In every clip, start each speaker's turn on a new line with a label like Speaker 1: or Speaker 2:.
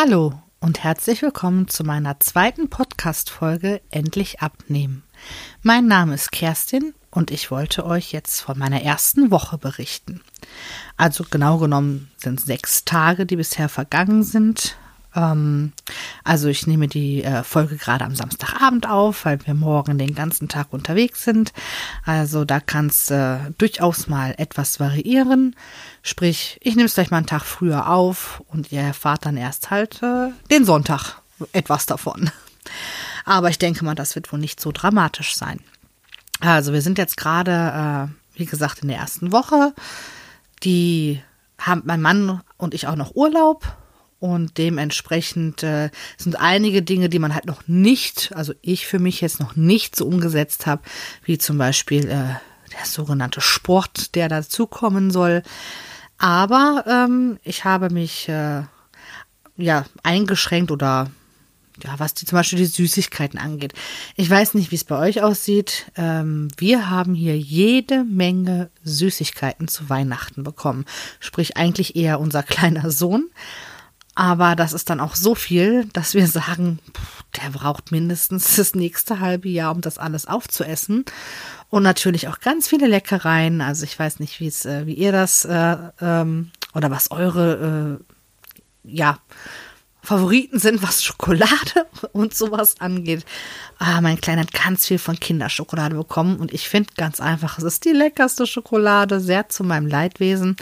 Speaker 1: Hallo und herzlich willkommen zu meiner zweiten Podcast-Folge Endlich abnehmen. Mein Name ist Kerstin und ich wollte euch jetzt von meiner ersten Woche berichten. Also genau genommen sind sechs Tage, die bisher vergangen sind. Ähm, also ich nehme die äh, Folge gerade am Samstagabend auf, weil wir morgen den ganzen Tag unterwegs sind. Also da kann es äh, durchaus mal etwas variieren. Sprich, ich nehme es gleich mal einen Tag früher auf und ihr erfahrt dann erst halt äh, den Sonntag etwas davon. Aber ich denke mal, das wird wohl nicht so dramatisch sein. Also wir sind jetzt gerade, äh, wie gesagt, in der ersten Woche. Die haben mein Mann und ich auch noch Urlaub und dementsprechend äh, sind einige Dinge, die man halt noch nicht, also ich für mich jetzt noch nicht so umgesetzt habe, wie zum Beispiel äh, der sogenannte Sport, der dazukommen soll. Aber ähm, ich habe mich äh, ja eingeschränkt oder ja, was die, zum Beispiel die Süßigkeiten angeht. Ich weiß nicht, wie es bei euch aussieht. Ähm, wir haben hier jede Menge Süßigkeiten zu Weihnachten bekommen. Sprich eigentlich eher unser kleiner Sohn. Aber das ist dann auch so viel, dass wir sagen, der braucht mindestens das nächste halbe Jahr, um das alles aufzuessen. Und natürlich auch ganz viele Leckereien. Also ich weiß nicht, wie es, äh, wie ihr das äh, ähm, oder was eure äh, ja Favoriten sind, was Schokolade und sowas angeht. Ah, mein Kleiner hat ganz viel von Kinderschokolade bekommen und ich finde ganz einfach, es ist die leckerste Schokolade, sehr zu meinem Leidwesen.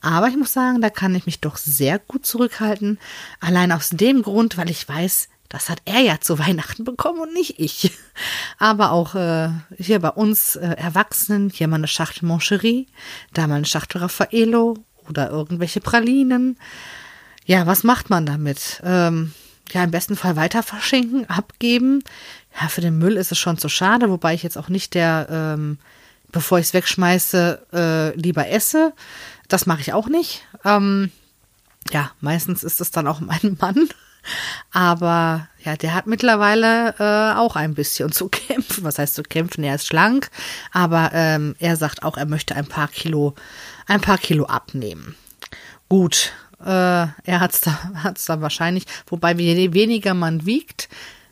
Speaker 1: Aber ich muss sagen, da kann ich mich doch sehr gut zurückhalten. Allein aus dem Grund, weil ich weiß, das hat er ja zu Weihnachten bekommen und nicht ich. Aber auch äh, hier bei uns äh, Erwachsenen, hier mal eine Schachtel Moncherie, da mal eine Schachtel Raffaello oder irgendwelche Pralinen. Ja, was macht man damit? Ähm, ja, im besten Fall weiter verschenken, abgeben. Ja, für den Müll ist es schon zu schade, wobei ich jetzt auch nicht der, ähm, bevor ich es wegschmeiße, äh, lieber esse. Das mache ich auch nicht. Ähm, ja, meistens ist es dann auch mein Mann. Aber ja, der hat mittlerweile äh, auch ein bisschen zu kämpfen. Was heißt zu kämpfen? Er ist schlank, aber ähm, er sagt auch, er möchte ein paar Kilo, ein paar Kilo abnehmen. Gut, äh, er hat es da, hat's da wahrscheinlich, wobei je weniger man wiegt,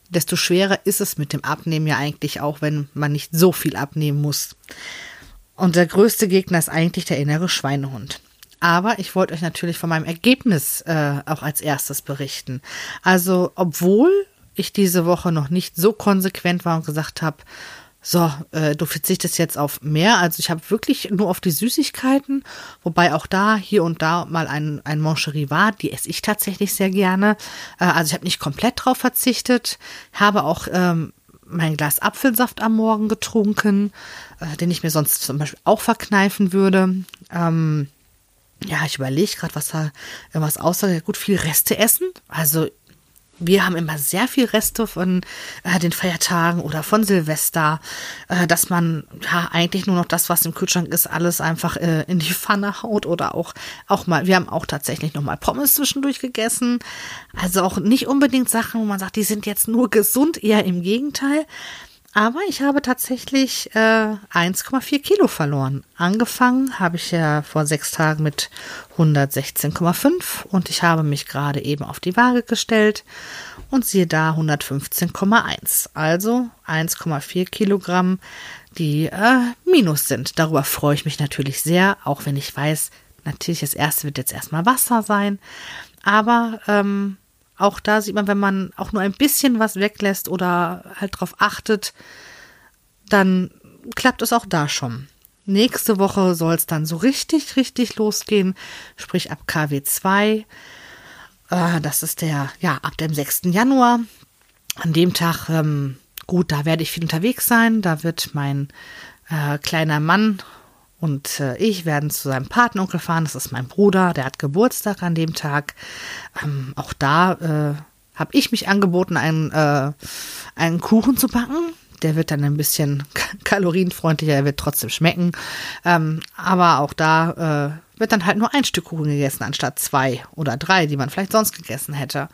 Speaker 1: desto schwerer ist es mit dem Abnehmen ja eigentlich auch, wenn man nicht so viel abnehmen muss. Und der größte Gegner ist eigentlich der innere Schweinehund. Aber ich wollte euch natürlich von meinem Ergebnis äh, auch als erstes berichten. Also, obwohl ich diese Woche noch nicht so konsequent war und gesagt habe, so, äh, du verzichtest jetzt auf mehr. Also ich habe wirklich nur auf die Süßigkeiten, wobei auch da hier und da mal ein, ein Mancherie war, die esse ich tatsächlich sehr gerne. Äh, also ich habe nicht komplett drauf verzichtet, habe auch ähm, mein Glas Apfelsaft am Morgen getrunken, äh, den ich mir sonst zum Beispiel auch verkneifen würde. Ähm, ja, ich überlege gerade, was da irgendwas außer gut viel Reste essen. Also wir haben immer sehr viel Reste von äh, den Feiertagen oder von Silvester, äh, dass man ja eigentlich nur noch das, was im Kühlschrank ist, alles einfach äh, in die Pfanne haut oder auch auch mal. Wir haben auch tatsächlich noch mal Pommes zwischendurch gegessen, also auch nicht unbedingt Sachen, wo man sagt, die sind jetzt nur gesund, eher im Gegenteil. Aber ich habe tatsächlich äh, 1,4 Kilo verloren. Angefangen habe ich ja vor sechs Tagen mit 116,5 und ich habe mich gerade eben auf die Waage gestellt und siehe da 115,1. Also 1,4 Kilogramm, die äh, minus sind. Darüber freue ich mich natürlich sehr, auch wenn ich weiß, natürlich das erste wird jetzt erstmal Wasser sein. Aber ähm, auch da sieht man, wenn man auch nur ein bisschen was weglässt oder halt drauf achtet, dann klappt es auch da schon. Nächste Woche soll es dann so richtig, richtig losgehen, sprich ab KW2. Äh, das ist der, ja, ab dem 6. Januar. An dem Tag, ähm, gut, da werde ich viel unterwegs sein. Da wird mein äh, kleiner Mann und äh, ich werden zu seinem Patenonkel fahren. Das ist mein Bruder, der hat Geburtstag an dem Tag. Ähm, auch da äh, habe ich mich angeboten, einen, äh, einen Kuchen zu backen. Der wird dann ein bisschen kalorienfreundlicher, er wird trotzdem schmecken. Ähm, aber auch da äh, wird dann halt nur ein Stück Kuchen gegessen, anstatt zwei oder drei, die man vielleicht sonst gegessen hätte.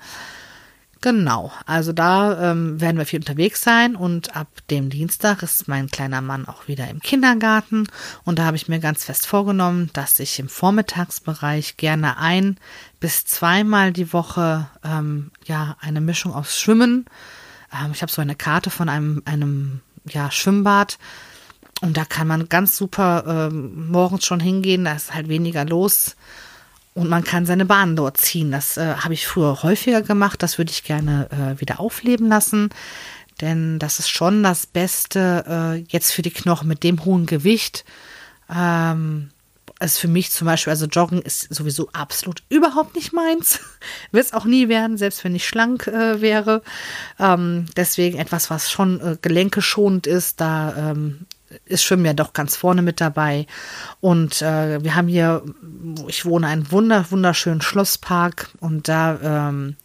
Speaker 1: Genau, also da ähm, werden wir viel unterwegs sein und ab dem Dienstag ist mein kleiner Mann auch wieder im Kindergarten. Und da habe ich mir ganz fest vorgenommen, dass ich im Vormittagsbereich gerne ein bis zweimal die Woche ähm, ja eine Mischung aus Schwimmen. Ähm, ich habe so eine Karte von einem einem ja Schwimmbad. Und da kann man ganz super ähm, morgens schon hingehen, da ist halt weniger los und man kann seine Bahn dort ziehen. Das äh, habe ich früher häufiger gemacht. Das würde ich gerne äh, wieder aufleben lassen. Denn das ist schon das Beste äh, jetzt für die Knochen mit dem hohen Gewicht. Ähm, ist für mich zum Beispiel, also Joggen ist sowieso absolut überhaupt nicht meins. Wird es auch nie werden, selbst wenn ich schlank äh, wäre. Ähm, deswegen etwas, was schon äh, gelenkeschonend ist, da ähm, ist Schwimmen ja doch ganz vorne mit dabei. Und äh, wir haben hier, wo ich wohne, einen wunder, wunderschönen Schlosspark und da ähm,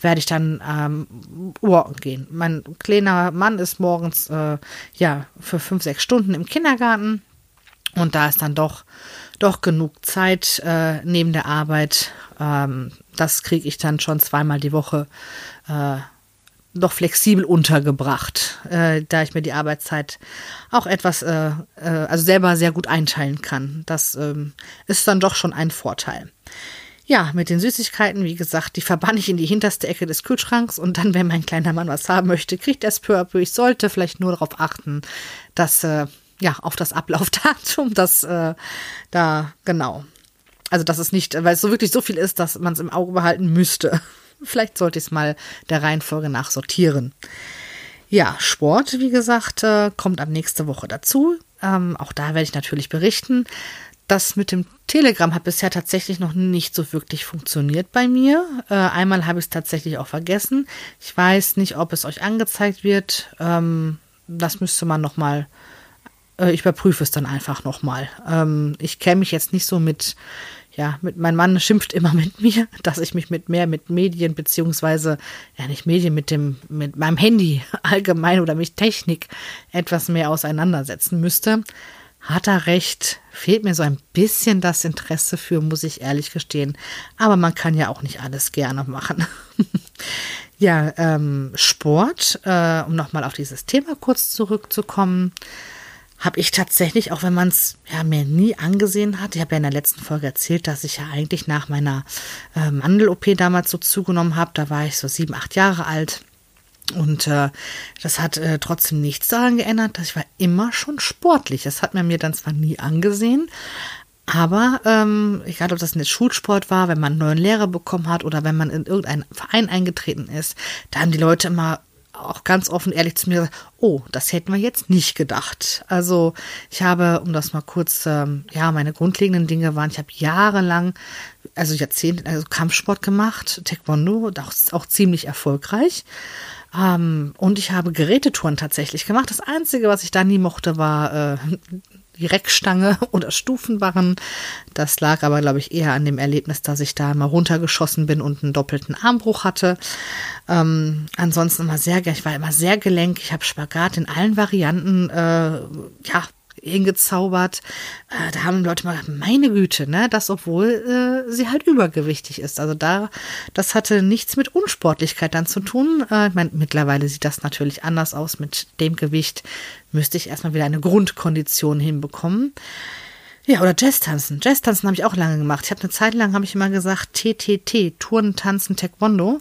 Speaker 1: werde ich dann ähm, walken gehen. Mein kleiner Mann ist morgens äh, ja für fünf, sechs Stunden im Kindergarten und da ist dann doch doch genug Zeit äh, neben der Arbeit. Ähm, das kriege ich dann schon zweimal die Woche äh, doch flexibel untergebracht, äh, da ich mir die Arbeitszeit auch etwas, äh, äh, also selber sehr gut einteilen kann. Das ähm, ist dann doch schon ein Vorteil. Ja, mit den Süßigkeiten, wie gesagt, die verbanne ich in die hinterste Ecke des Kühlschranks und dann, wenn mein kleiner Mann was haben möchte, kriegt er es peu à peu. Ich sollte vielleicht nur darauf achten, dass, äh, ja, auf das Ablaufdatum, dass äh, da, genau. Also, dass es nicht, weil es so wirklich so viel ist, dass man es im Auge behalten müsste. Vielleicht sollte ich es mal der Reihenfolge nach sortieren. Ja, Sport, wie gesagt, äh, kommt ab nächste Woche dazu. Ähm, auch da werde ich natürlich berichten. Das mit dem Telegram hat bisher tatsächlich noch nicht so wirklich funktioniert bei mir. Äh, einmal habe ich es tatsächlich auch vergessen. Ich weiß nicht, ob es euch angezeigt wird. Ähm, das müsste man noch mal. Äh, ich überprüfe es dann einfach noch mal. Ähm, ich kenne mich jetzt nicht so mit ja, mit, mein Mann schimpft immer mit mir, dass ich mich mit mehr mit Medien beziehungsweise ja nicht Medien mit dem mit meinem Handy allgemein oder mit Technik etwas mehr auseinandersetzen müsste. Hat er recht, fehlt mir so ein bisschen das Interesse für, muss ich ehrlich gestehen. Aber man kann ja auch nicht alles gerne machen. ja, ähm, Sport, äh, um nochmal auf dieses Thema kurz zurückzukommen habe ich tatsächlich, auch wenn man es ja, mir nie angesehen hat, ich habe ja in der letzten Folge erzählt, dass ich ja eigentlich nach meiner äh, Mandel-OP damals so zugenommen habe. Da war ich so sieben, acht Jahre alt. Und äh, das hat äh, trotzdem nichts daran geändert, dass ich war immer schon sportlich. Das hat man mir dann zwar nie angesehen, aber ähm, egal, ob das in der Schulsport war, wenn man einen neuen Lehrer bekommen hat oder wenn man in irgendeinen Verein eingetreten ist, da haben die Leute immer auch ganz offen ehrlich zu mir oh, das hätten wir jetzt nicht gedacht. Also ich habe, um das mal kurz, ähm, ja, meine grundlegenden Dinge waren, ich habe jahrelang, also Jahrzehnte, also Kampfsport gemacht, Taekwondo, auch, auch ziemlich erfolgreich. Ähm, und ich habe Gerätetouren tatsächlich gemacht. Das Einzige, was ich da nie mochte, war äh, die Reckstange oder Stufenbarren. Das lag aber, glaube ich, eher an dem Erlebnis, dass ich da mal runtergeschossen bin und einen doppelten Armbruch hatte. Ähm, ansonsten immer sehr, ich war immer sehr gelenk. Ich habe Spagat in allen Varianten, äh, ja, hingezaubert. Äh, da haben Leute mal gesagt, meine Güte, ne, das obwohl äh, sie halt übergewichtig ist. Also da, das hatte nichts mit Unsportlichkeit dann zu tun. Äh, ich meine, mittlerweile sieht das natürlich anders aus. Mit dem Gewicht müsste ich erstmal wieder eine Grundkondition hinbekommen. Ja, oder Jazz-Tanzen. Jazz-Tanzen habe ich auch lange gemacht. Ich habe eine Zeit lang, habe ich immer gesagt, TTT, Touren, Tanzen, Taekwondo.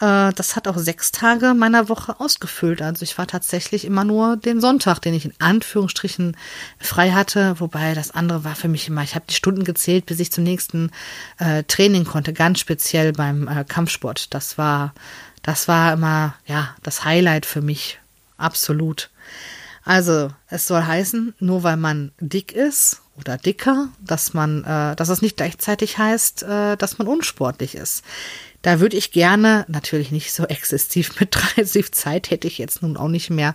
Speaker 1: Äh, das hat auch sechs Tage meiner Woche ausgefüllt. Also ich war tatsächlich immer nur den Sonntag, den ich in Anführungsstrichen frei hatte. Wobei das andere war für mich immer, ich habe die Stunden gezählt, bis ich zum nächsten äh, Training konnte. Ganz speziell beim äh, Kampfsport. Das war, das war immer, ja, das Highlight für mich. Absolut. Also, es soll heißen, nur weil man dick ist oder dicker, dass man, äh, dass es nicht gleichzeitig heißt, äh, dass man unsportlich ist. Da würde ich gerne, natürlich nicht so exzessiv mit 30 Zeit hätte ich jetzt nun auch nicht mehr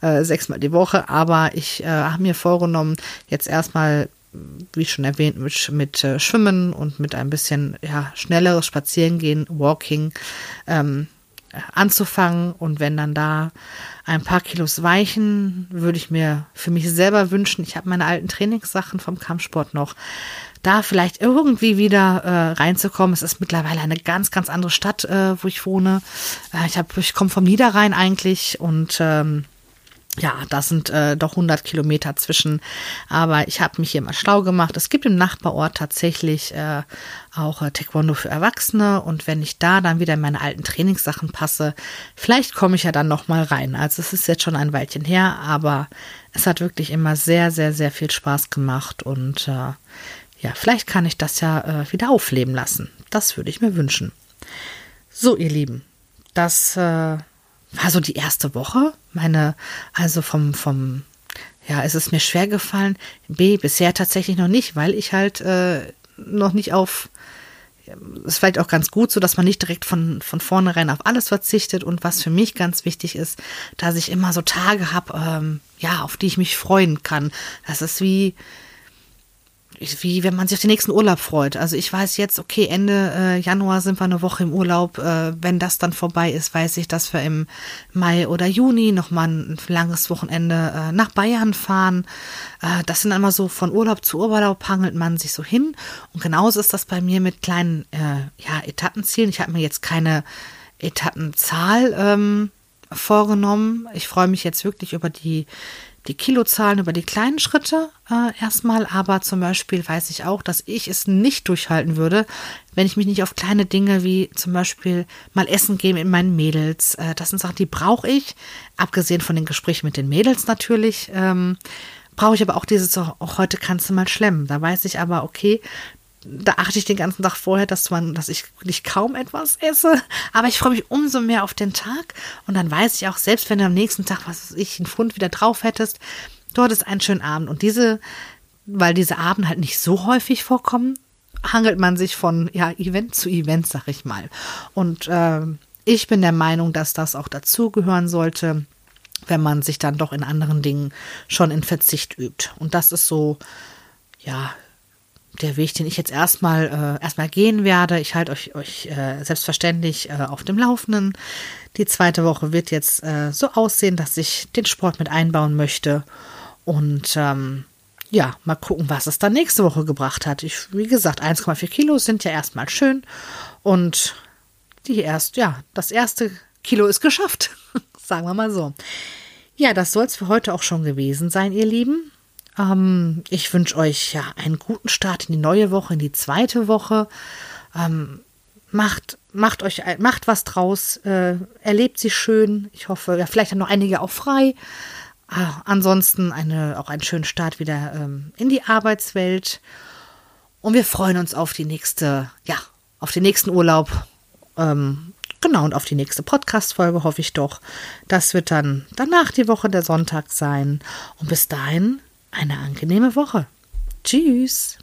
Speaker 1: äh, sechsmal die Woche, aber ich äh, habe mir vorgenommen, jetzt erstmal wie schon erwähnt, mit, mit äh, Schwimmen und mit ein bisschen ja, schnelleres Spazierengehen, Walking, ähm, anzufangen und wenn dann da ein paar Kilos weichen, würde ich mir für mich selber wünschen. Ich habe meine alten Trainingssachen vom Kampfsport noch. da vielleicht irgendwie wieder äh, reinzukommen. Es ist mittlerweile eine ganz, ganz andere Stadt, äh, wo ich wohne. Äh, ich, ich komme vom Niederrhein eigentlich und ähm, ja, das sind äh, doch 100 Kilometer zwischen. Aber ich habe mich hier mal schlau gemacht. Es gibt im Nachbarort tatsächlich äh, auch äh, Taekwondo für Erwachsene. Und wenn ich da dann wieder in meine alten Trainingssachen passe, vielleicht komme ich ja dann noch mal rein. Also es ist jetzt schon ein Weilchen her, aber es hat wirklich immer sehr, sehr, sehr viel Spaß gemacht. Und äh, ja, vielleicht kann ich das ja äh, wieder aufleben lassen. Das würde ich mir wünschen. So, ihr Lieben, das äh, war so die erste Woche. Meine, also vom, vom, ja, es ist mir schwer gefallen. B, bisher tatsächlich noch nicht, weil ich halt äh, noch nicht auf, ist vielleicht auch ganz gut so, dass man nicht direkt von, von vornherein auf alles verzichtet. Und was für mich ganz wichtig ist, dass ich immer so Tage habe, ähm, ja, auf die ich mich freuen kann. Das ist wie, wie wenn man sich auf den nächsten Urlaub freut. Also ich weiß jetzt, okay, Ende äh, Januar sind wir eine Woche im Urlaub. Äh, wenn das dann vorbei ist, weiß ich, dass wir im Mai oder Juni nochmal ein langes Wochenende äh, nach Bayern fahren. Äh, das sind immer so von Urlaub zu Urlaub hangelt man sich so hin. Und genauso ist das bei mir mit kleinen äh, ja, Etappenzielen. Ich habe mir jetzt keine Etappenzahl ähm, vorgenommen. Ich freue mich jetzt wirklich über die die Kilozahlen über die kleinen Schritte äh, erstmal, aber zum Beispiel weiß ich auch, dass ich es nicht durchhalten würde, wenn ich mich nicht auf kleine Dinge wie zum Beispiel mal essen gehen mit meinen Mädels. Äh, das sind Sachen, die brauche ich, abgesehen von den Gesprächen mit den Mädels natürlich. Ähm, brauche ich aber auch dieses, auch heute kannst du mal schlemmen. Da weiß ich aber, okay, da achte ich den ganzen Tag vorher, dass man, dass ich wirklich kaum etwas esse. Aber ich freue mich umso mehr auf den Tag. Und dann weiß ich auch, selbst wenn du am nächsten Tag, was weiß ich, einen Pfund wieder drauf hättest, dort ist ein schöner Abend. Und diese, weil diese Abend halt nicht so häufig vorkommen, hangelt man sich von ja, Event zu Event, sag ich mal. Und äh, ich bin der Meinung, dass das auch dazugehören sollte, wenn man sich dann doch in anderen Dingen schon in Verzicht übt. Und das ist so, ja, der Weg, den ich jetzt erstmal äh, erstmal gehen werde. Ich halte euch, euch äh, selbstverständlich äh, auf dem Laufenden. Die zweite Woche wird jetzt äh, so aussehen, dass ich den Sport mit einbauen möchte. Und ähm, ja, mal gucken, was es dann nächste Woche gebracht hat. Ich, wie gesagt, 1,4 Kilo sind ja erstmal schön. Und die erst, ja, das erste Kilo ist geschafft. Sagen wir mal so. Ja, das soll es für heute auch schon gewesen sein, ihr Lieben. Ähm, ich wünsche euch ja einen guten Start in die neue Woche, in die zweite Woche. Ähm, macht, macht euch, macht was draus, äh, erlebt sie schön. Ich hoffe, ja, vielleicht haben noch einige auch frei. Äh, ansonsten eine, auch einen schönen Start wieder ähm, in die Arbeitswelt. Und wir freuen uns auf die nächste, ja, auf den nächsten Urlaub. Ähm, genau, und auf die nächste Podcast-Folge hoffe ich doch. Das wird dann danach die Woche der Sonntag sein. Und bis dahin eine angenehme Woche. Tschüss.